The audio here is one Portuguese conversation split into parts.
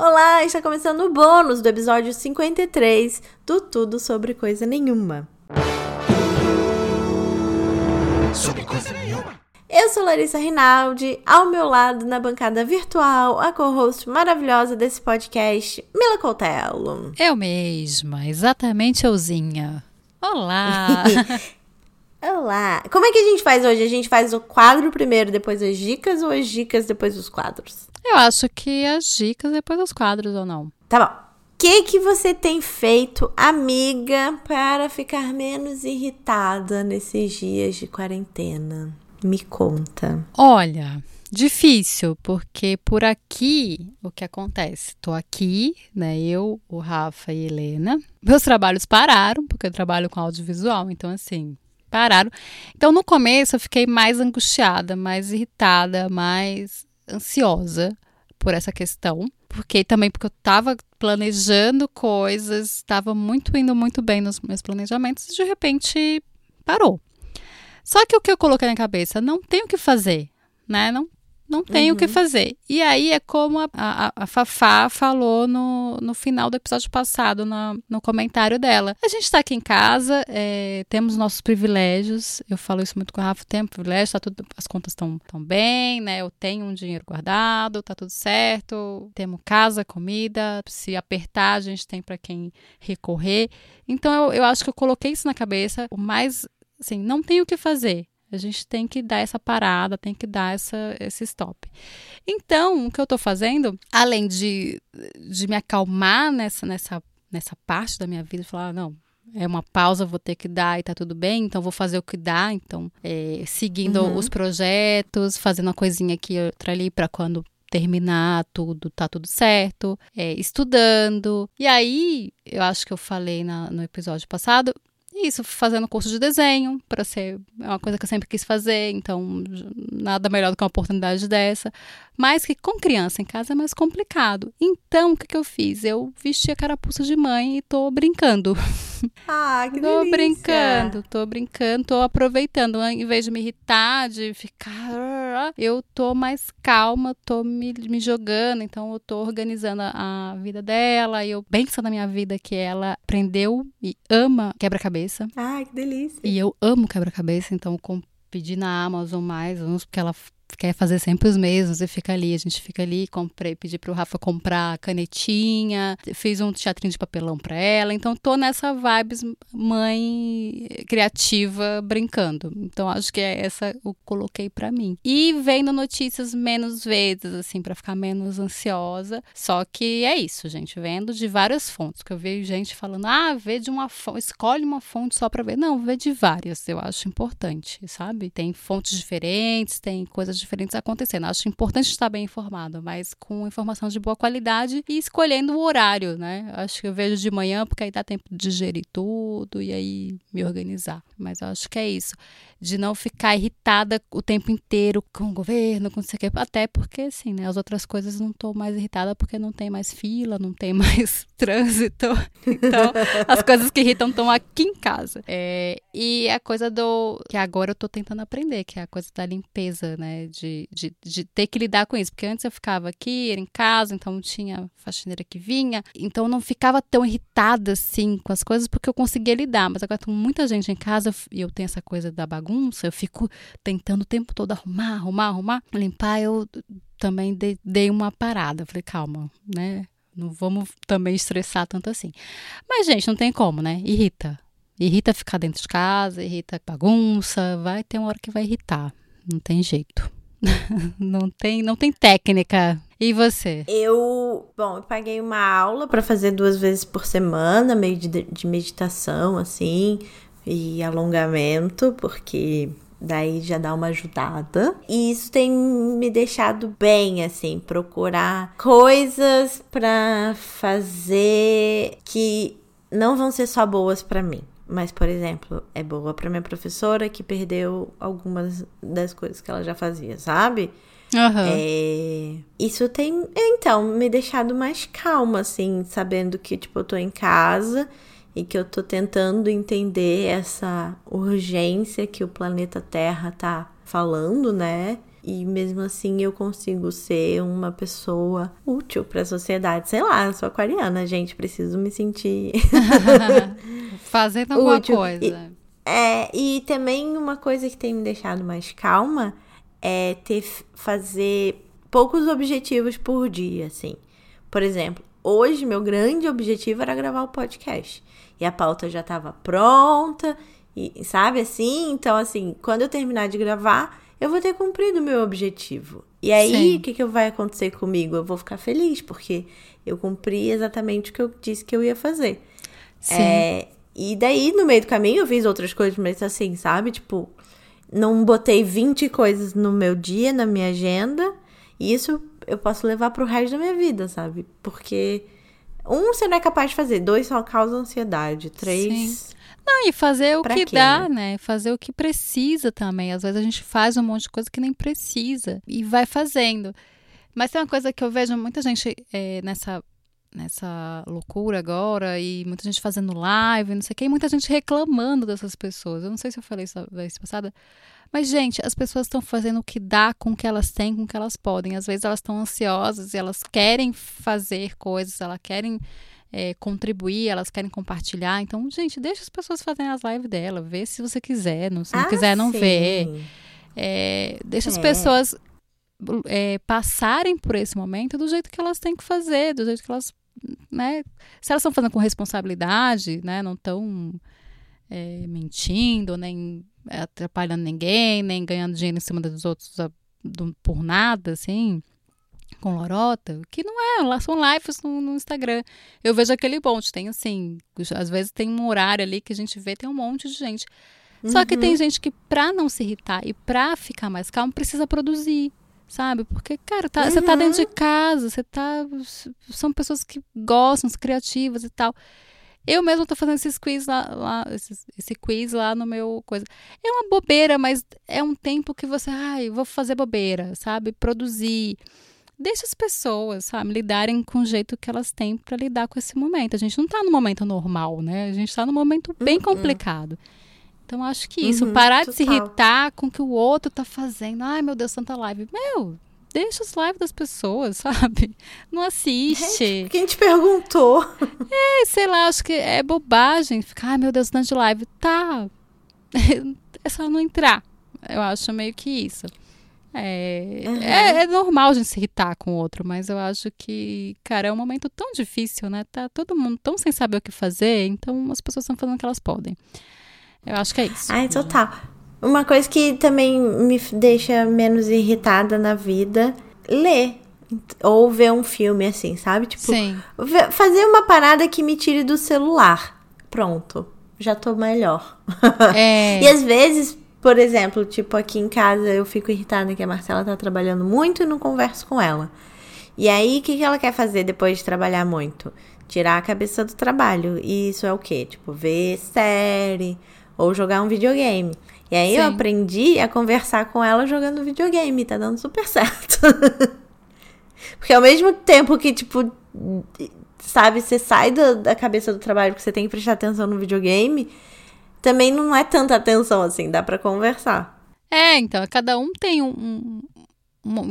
Olá, está começando o bônus do episódio 53 do Tudo Sobre Coisa Nenhuma. Sobre coisa nenhuma. Eu sou Larissa Rinaldi, ao meu lado na bancada virtual, a co-host maravilhosa desse podcast, Mila Coutelo. Eu mesma, exatamente euzinha. Olá! Olá! Como é que a gente faz hoje? A gente faz o quadro primeiro, depois as dicas ou as dicas depois os quadros? Eu acho que as dicas depois dos quadros ou não. Tá bom. O que, que você tem feito, amiga, para ficar menos irritada nesses dias de quarentena? Me conta. Olha, difícil, porque por aqui o que acontece? Tô aqui, né? Eu, o Rafa e a Helena. Meus trabalhos pararam, porque eu trabalho com audiovisual, então assim, pararam. Então no começo eu fiquei mais angustiada, mais irritada, mais ansiosa por essa questão, porque também porque eu estava planejando coisas, estava muito indo muito bem nos meus planejamentos e de repente parou. Só que o que eu coloquei na cabeça, não tenho o que fazer, né? Não não tem uhum. o que uhum. fazer. E aí é como a, a, a, Fafá falou no, no final do episódio passado, no, no comentário dela. A gente está aqui em casa, é, temos nossos privilégios. Eu falo isso muito com a Rafa, tem privilégio, tá tudo, as contas estão tão bem, né? Eu tenho um dinheiro guardado, tá tudo certo. Temos casa, comida. Se apertar, a gente tem para quem recorrer. Então eu, eu acho que eu coloquei isso na cabeça. O mais, assim, não tem o que fazer a gente tem que dar essa parada, tem que dar essa, esse stop. Então, o que eu estou fazendo, além de, de me acalmar nessa, nessa, nessa parte da minha vida, falar, não, é uma pausa, vou ter que dar e tá tudo bem, então vou fazer o que dá. Então, é, seguindo uhum. os projetos, fazendo uma coisinha aqui, outra ali, para quando terminar tudo, tá tudo certo, é, estudando. E aí, eu acho que eu falei na, no episódio passado, isso, fazendo curso de desenho, para ser é uma coisa que eu sempre quis fazer, então nada melhor do que uma oportunidade dessa. Mas que com criança em casa é mais complicado. Então, o que, que eu fiz? Eu vesti a carapuça de mãe e tô brincando. Ah, que tô delícia. brincando, tô brincando, tô aproveitando. Em vez de me irritar, de ficar. Eu tô mais calma, tô me, me jogando, então eu tô organizando a, a vida dela. E eu penso na minha vida que ela aprendeu e ama quebra-cabeça. Ah, que delícia. E eu amo quebra-cabeça, então eu pedi na Amazon mais uns, porque ela quer fazer sempre os mesmos e fica ali. A gente fica ali, comprei, pedi pro Rafa comprar canetinha, fiz um teatrinho de papelão para ela. Então tô nessa vibes mãe criativa brincando. Então acho que é essa eu coloquei para mim. E vendo notícias menos vezes assim para ficar menos ansiosa. Só que é isso, gente, vendo de várias fontes, que eu vejo gente falando: "Ah, vê de uma fonte, escolhe uma fonte só para ver". Não, vê de várias, eu acho importante, sabe? Tem fontes diferentes, tem coisas diferentes acontecendo. Acho importante estar bem informado, mas com informação de boa qualidade e escolhendo o horário, né? Acho que eu vejo de manhã porque aí dá tempo de digerir tudo e aí me organizar. Mas acho que é isso. De não ficar irritada o tempo inteiro com o governo, com o que. Até porque, assim, né? As outras coisas não estou mais irritada porque não tem mais fila, não tem mais trânsito. Então, as coisas que irritam estão aqui em casa. É, e a coisa do. que agora eu estou tentando aprender, que é a coisa da limpeza, né? de, de, de, ter que lidar com isso. Porque antes eu ficava aqui, era em casa, então tinha faxineira que vinha. Então eu não ficava tão irritada assim com as coisas porque eu conseguia lidar. Mas agora com muita gente em casa e eu tenho essa coisa da bagunça, eu fico tentando o tempo todo arrumar, arrumar, arrumar, limpar. Eu também dei, dei uma parada. Falei, calma, né? Não vamos também estressar tanto assim. Mas, gente, não tem como, né? Irrita. Irrita ficar dentro de casa, irrita bagunça, vai ter uma hora que vai irritar. Não tem jeito. não tem, não tem técnica. E você? Eu, bom, eu paguei uma aula para fazer duas vezes por semana, meio de, de meditação assim, e alongamento, porque daí já dá uma ajudada. E isso tem me deixado bem, assim, procurar coisas para fazer que não vão ser só boas para mim. Mas, por exemplo, é boa para minha professora que perdeu algumas das coisas que ela já fazia, sabe? Uhum. É... Isso tem, é, então, me deixado mais calma, assim, sabendo que, tipo, eu tô em casa e que eu tô tentando entender essa urgência que o planeta Terra tá falando, né? e mesmo assim eu consigo ser uma pessoa útil para a sociedade. Sei lá, sou aquariana, gente, preciso me sentir fazendo alguma útil. coisa. E, é, e também uma coisa que tem me deixado mais calma é ter fazer poucos objetivos por dia, assim. Por exemplo, hoje meu grande objetivo era gravar o podcast. E a pauta já estava pronta, e sabe assim? Então, assim, quando eu terminar de gravar, eu vou ter cumprido o meu objetivo. E aí, o que, que vai acontecer comigo? Eu vou ficar feliz, porque eu cumpri exatamente o que eu disse que eu ia fazer. Sim. É, e daí, no meio do caminho, eu fiz outras coisas, mas assim, sabe? Tipo, não botei 20 coisas no meu dia, na minha agenda. E isso eu posso levar pro resto da minha vida, sabe? Porque um você não é capaz de fazer, dois só causa ansiedade, três. Sim. Não, e fazer o que quê, dá, né? né? Fazer o que precisa também. Às vezes a gente faz um monte de coisa que nem precisa e vai fazendo. Mas tem uma coisa que eu vejo muita gente é, nessa nessa loucura agora e muita gente fazendo live, não sei o que, e muita gente reclamando dessas pessoas. Eu não sei se eu falei isso a vez passada, mas, gente, as pessoas estão fazendo o que dá com o que elas têm, com o que elas podem. Às vezes elas estão ansiosas e elas querem fazer coisas, elas querem é, contribuir, elas querem compartilhar. Então, gente, deixa as pessoas fazerem as lives dela, vê se você quiser. Não, se não ah, quiser, não sim. vê. É, deixa é. as pessoas é, passarem por esse momento do jeito que elas têm que fazer, do jeito que elas. Né, se elas estão fazendo com responsabilidade, né, não estão é, mentindo, nem atrapalhando ninguém, nem ganhando dinheiro em cima dos outros por nada, assim, com lorota, que não é, lá são lives no, no, Instagram. Eu vejo aquele monte, tem assim, às vezes tem um horário ali que a gente vê, tem um monte de gente. Uhum. Só que tem uhum. gente que, pra não se irritar e pra ficar mais calmo, precisa produzir sabe? Porque, cara, tá, uhum. você tá dentro de uhum. casa, você tá. São pessoas que gostam, são criativas e tal. Eu mesmo tô fazendo esses quiz lá, lá esse, esse, quiz lá no meu coisa. É uma bobeira, mas é um tempo que você, ai, vou fazer bobeira, sabe? Produzir. Deixa as pessoas, sabe, lidarem com o jeito que elas têm para lidar com esse momento. A gente não tá no momento normal, né? A gente tá num momento bem uhum. complicado. Então, acho que isso, uhum, parar total. de se irritar com o que o outro tá fazendo. Ai, meu Deus, tanta live. Meu, deixa os lives das pessoas, sabe? Não assiste. Quem te perguntou? É, sei lá, acho que é bobagem. Ficar, ai meu Deus, tanto de live. Tá. É só não entrar. Eu acho meio que isso. É, uhum. é, é, normal a gente se irritar com o outro, mas eu acho que, cara, é um momento tão difícil, né? Tá todo mundo tão sem saber o que fazer, então as pessoas estão fazendo o que elas podem. Eu acho que é isso. Ai, total. Uma coisa que também me deixa menos irritada na vida, ler. Ou ver um filme assim, sabe? Tipo, Sim. fazer uma parada que me tire do celular. Pronto. Já tô melhor. É. e às vezes, por exemplo, tipo, aqui em casa eu fico irritada que a Marcela tá trabalhando muito e não converso com ela. E aí, o que, que ela quer fazer depois de trabalhar muito? Tirar a cabeça do trabalho. E isso é o quê? Tipo, ver série ou jogar um videogame. E aí Sim. eu aprendi a conversar com ela jogando videogame, tá dando super certo. Porque ao mesmo tempo que, tipo, sabe, você sai da, da cabeça do trabalho porque você tem que prestar atenção no videogame, também não é tanta atenção assim, dá para conversar. É, então, cada um tem um, um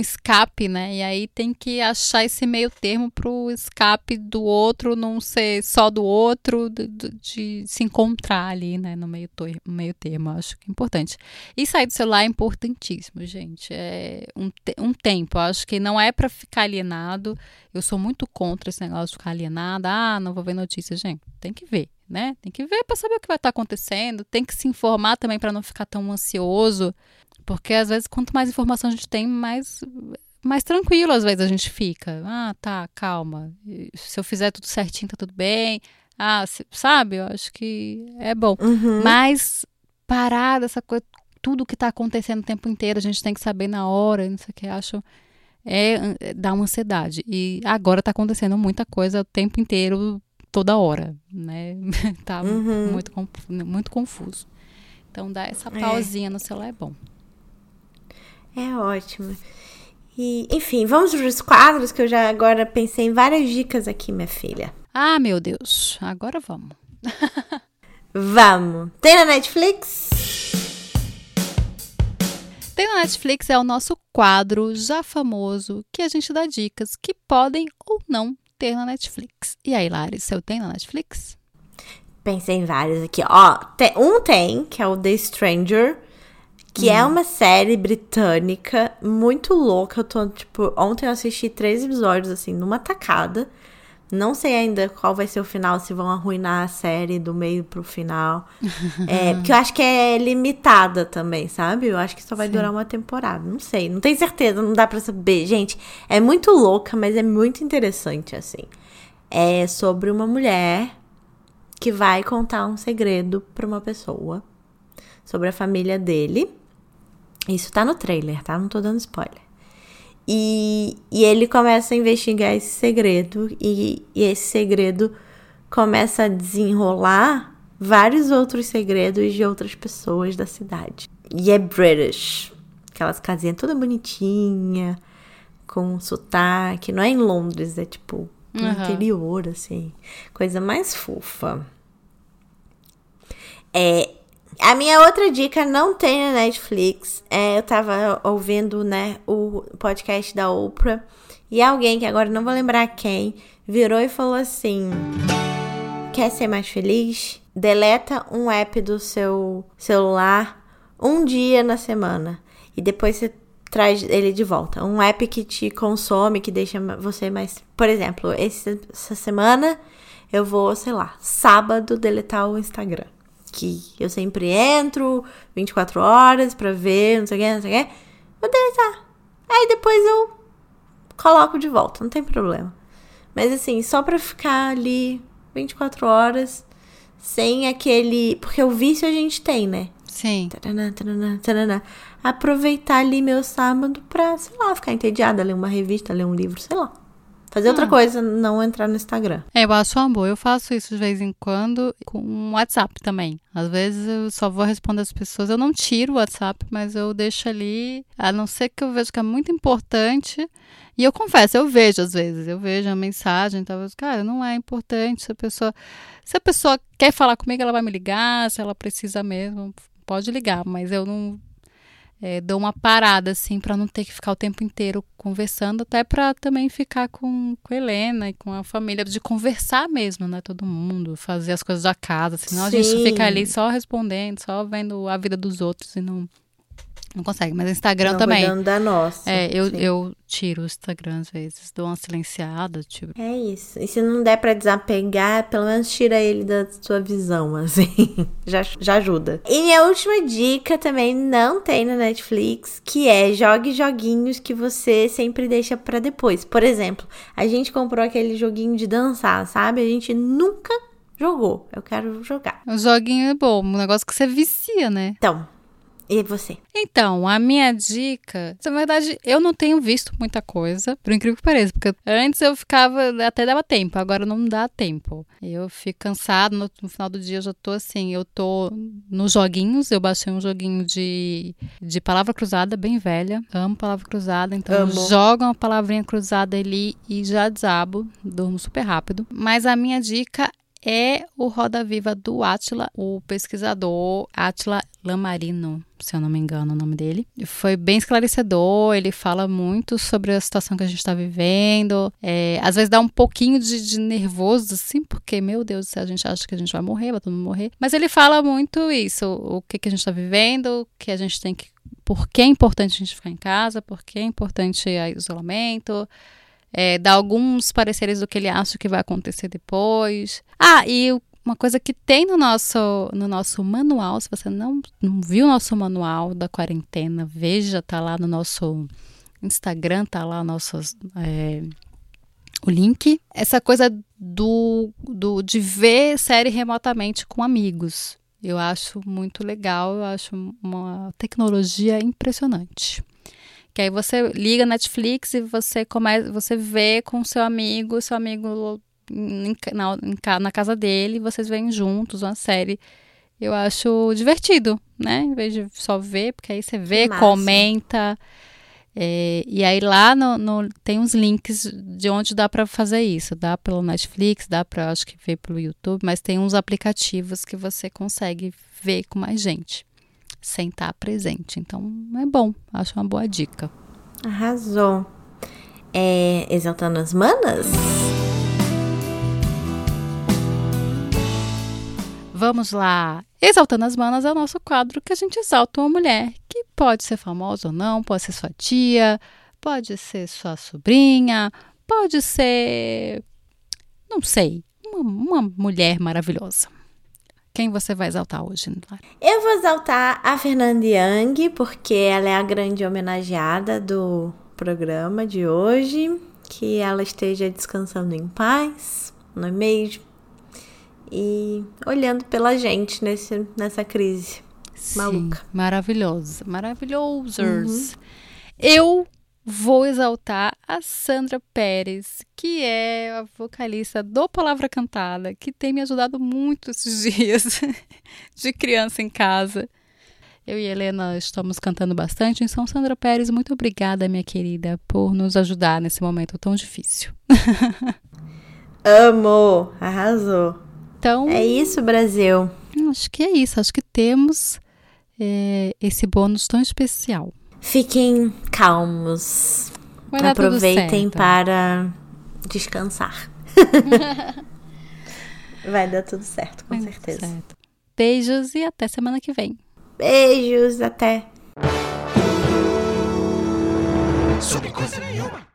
escape, né? E aí tem que achar esse meio termo pro escape do outro não ser só do outro, de, de se encontrar ali, né? No meio, meio termo, acho que é importante. E sair do celular é importantíssimo, gente. É um, te um tempo, acho que não é para ficar alienado. Eu sou muito contra esse negócio de ficar alienado. Ah, não vou ver notícias, gente. Tem que ver, né? Tem que ver para saber o que vai estar tá acontecendo. Tem que se informar também para não ficar tão ansioso. Porque às vezes, quanto mais informação a gente tem, mais, mais tranquilo às vezes a gente fica. Ah, tá, calma. Se eu fizer tudo certinho, tá tudo bem. Ah, se, sabe? Eu acho que é bom. Uhum. Mas parar dessa coisa, tudo que tá acontecendo o tempo inteiro, a gente tem que saber na hora, não sei o que, acho. É, é dá uma ansiedade. E agora tá acontecendo muita coisa o tempo inteiro, toda hora, né? tá uhum. muito, muito confuso. Então, dar essa é. pausinha é. no celular é bom. É ótimo. E, enfim, vamos para os quadros que eu já agora pensei em várias dicas aqui, minha filha. Ah, meu Deus. Agora vamos. vamos. Tem na Netflix? Tem na Netflix é o nosso quadro já famoso que a gente dá dicas que podem ou não ter na Netflix. E aí, Lari, seu tem na Netflix? Pensei em vários aqui. Ó, tem, um tem, que é o The Stranger, que hum. é uma série britânica muito louca. Eu tô, tipo, ontem eu assisti três episódios, assim, numa tacada. Não sei ainda qual vai ser o final, se vão arruinar a série do meio pro final. é, porque eu acho que é limitada também, sabe? Eu acho que só vai Sim. durar uma temporada. Não sei, não tenho certeza, não dá pra saber. Gente, é muito louca, mas é muito interessante, assim. É sobre uma mulher que vai contar um segredo pra uma pessoa sobre a família dele. Isso tá no trailer, tá? Não tô dando spoiler. E, e ele começa a investigar esse segredo, e, e esse segredo começa a desenrolar vários outros segredos de outras pessoas da cidade. E é British. Aquelas casinhas toda bonitinha, com sotaque. Não é em Londres, é tipo no uhum. interior, assim. Coisa mais fofa. É, a minha outra dica não tem na Netflix. É, eu tava ouvindo, né, o podcast da Oprah. E alguém, que agora não vou lembrar quem, virou e falou assim: Quer ser mais feliz? Deleta um app do seu celular um dia na semana. E depois você traz ele de volta. Um app que te consome, que deixa você mais. Por exemplo, essa semana eu vou, sei lá, sábado deletar o Instagram que eu sempre entro 24 horas pra ver, não sei o que, não sei o que. Vou deletar. Aí depois eu coloco de volta, não tem problema. Mas assim, só pra ficar ali 24 horas sem aquele. Porque o vício a gente tem, né? Sim. Taraná, taraná, taraná. Aproveitar ali meu sábado pra, sei lá, ficar entediada, ler uma revista, ler um livro, sei lá. Fazer outra ah. coisa, não entrar no Instagram. É, eu acho boa. Eu faço isso de vez em quando com o WhatsApp também. Às vezes eu só vou responder as pessoas. Eu não tiro o WhatsApp, mas eu deixo ali, a não ser que eu veja que é muito importante. E eu confesso, eu vejo às vezes, eu vejo a mensagem, talvez, cara, não é importante se a pessoa, se a pessoa quer falar comigo, ela vai me ligar, se ela precisa mesmo, pode ligar, mas eu não é, dou uma parada, assim, para não ter que ficar o tempo inteiro conversando, até para também ficar com, com a Helena e com a família, de conversar mesmo, né? Todo mundo, fazer as coisas da casa, senão Sim. a gente fica ali só respondendo, só vendo a vida dos outros e não não consegue, mas Instagram não também. Cuidando da nossa. É, eu, eu tiro o Instagram às vezes, dou uma silenciada, tipo. É isso. E se não der para desapegar, pelo menos tira ele da sua visão, assim. já, já ajuda. E minha última dica também não tem na Netflix, que é jogue joguinhos que você sempre deixa para depois. Por exemplo, a gente comprou aquele joguinho de dançar, sabe? A gente nunca jogou. Eu quero jogar. O joguinho é bom, um negócio que você vicia, né? Então, e você? Então, a minha dica, na verdade, eu não tenho visto muita coisa, por incrível que pareça, porque antes eu ficava, até dava tempo, agora não dá tempo. Eu fico cansado, no, no final do dia eu já tô assim, eu tô nos joguinhos, eu baixei um joguinho de, de palavra cruzada, bem velha, amo palavra cruzada, então amo. jogo uma palavrinha cruzada ali e já desabo, durmo super rápido. Mas a minha dica é o Roda Viva do Atila, o pesquisador Atila Lamarino, se eu não me engano o nome dele. Foi bem esclarecedor, ele fala muito sobre a situação que a gente está vivendo. É, às vezes dá um pouquinho de, de, nervoso, assim, porque, meu Deus, a gente acha que a gente vai morrer, vai todo mundo morrer. Mas ele fala muito isso, o que, que a gente está vivendo, que a gente tem que. Por que é importante a gente ficar em casa, por que é importante o isolamento é, alguns pareceres do que ele acha que vai acontecer depois. Ah, e uma coisa que tem no nosso, no nosso manual, se você não, não viu o nosso manual da quarentena, veja, tá lá no nosso Instagram, tá lá nossos, é, o link. Essa coisa do, do de ver série remotamente com amigos. Eu acho muito legal, eu acho uma tecnologia impressionante. Que aí você liga Netflix e você começa, você vê com seu amigo, seu amigo na, na casa dele, vocês veem juntos uma série. Eu acho divertido, né? Em vez de só ver, porque aí você vê, comenta. É, e aí lá no, no, tem uns links de onde dá para fazer isso. Dá pelo Netflix, dá para acho que ver pelo YouTube, mas tem uns aplicativos que você consegue ver com mais gente. Sem estar presente. Então é bom, acho uma boa dica. Arrasou. É, exaltando as manas? Vamos lá. Exaltando as manas é o nosso quadro que a gente exalta uma mulher, que pode ser famosa ou não, pode ser sua tia, pode ser sua sobrinha, pode ser. não sei, uma, uma mulher maravilhosa. Quem você vai exaltar hoje, Lara? Eu vou exaltar a Fernanda Young, porque ela é a grande homenageada do programa de hoje. Que ela esteja descansando em paz, não é mesmo? e olhando pela gente nesse, nessa crise Sim, maluca. Maravilhosa, maravilhosos. Uhum. Eu vou exaltar a Sandra Pérez, que é a vocalista do Palavra Cantada, que tem me ajudado muito esses dias de criança em casa. Eu e Helena estamos cantando bastante, então Sandra Pérez, muito obrigada, minha querida, por nos ajudar nesse momento tão difícil. Amo, arrasou. Então. É isso, Brasil. Acho que é isso. Acho que temos é, esse bônus tão especial. Fiquem calmos. Aproveitem para descansar. Vai dar tudo certo, com Vai certeza. Certo. Beijos e até semana que vem. Beijos, até. Sobre coisa nenhuma.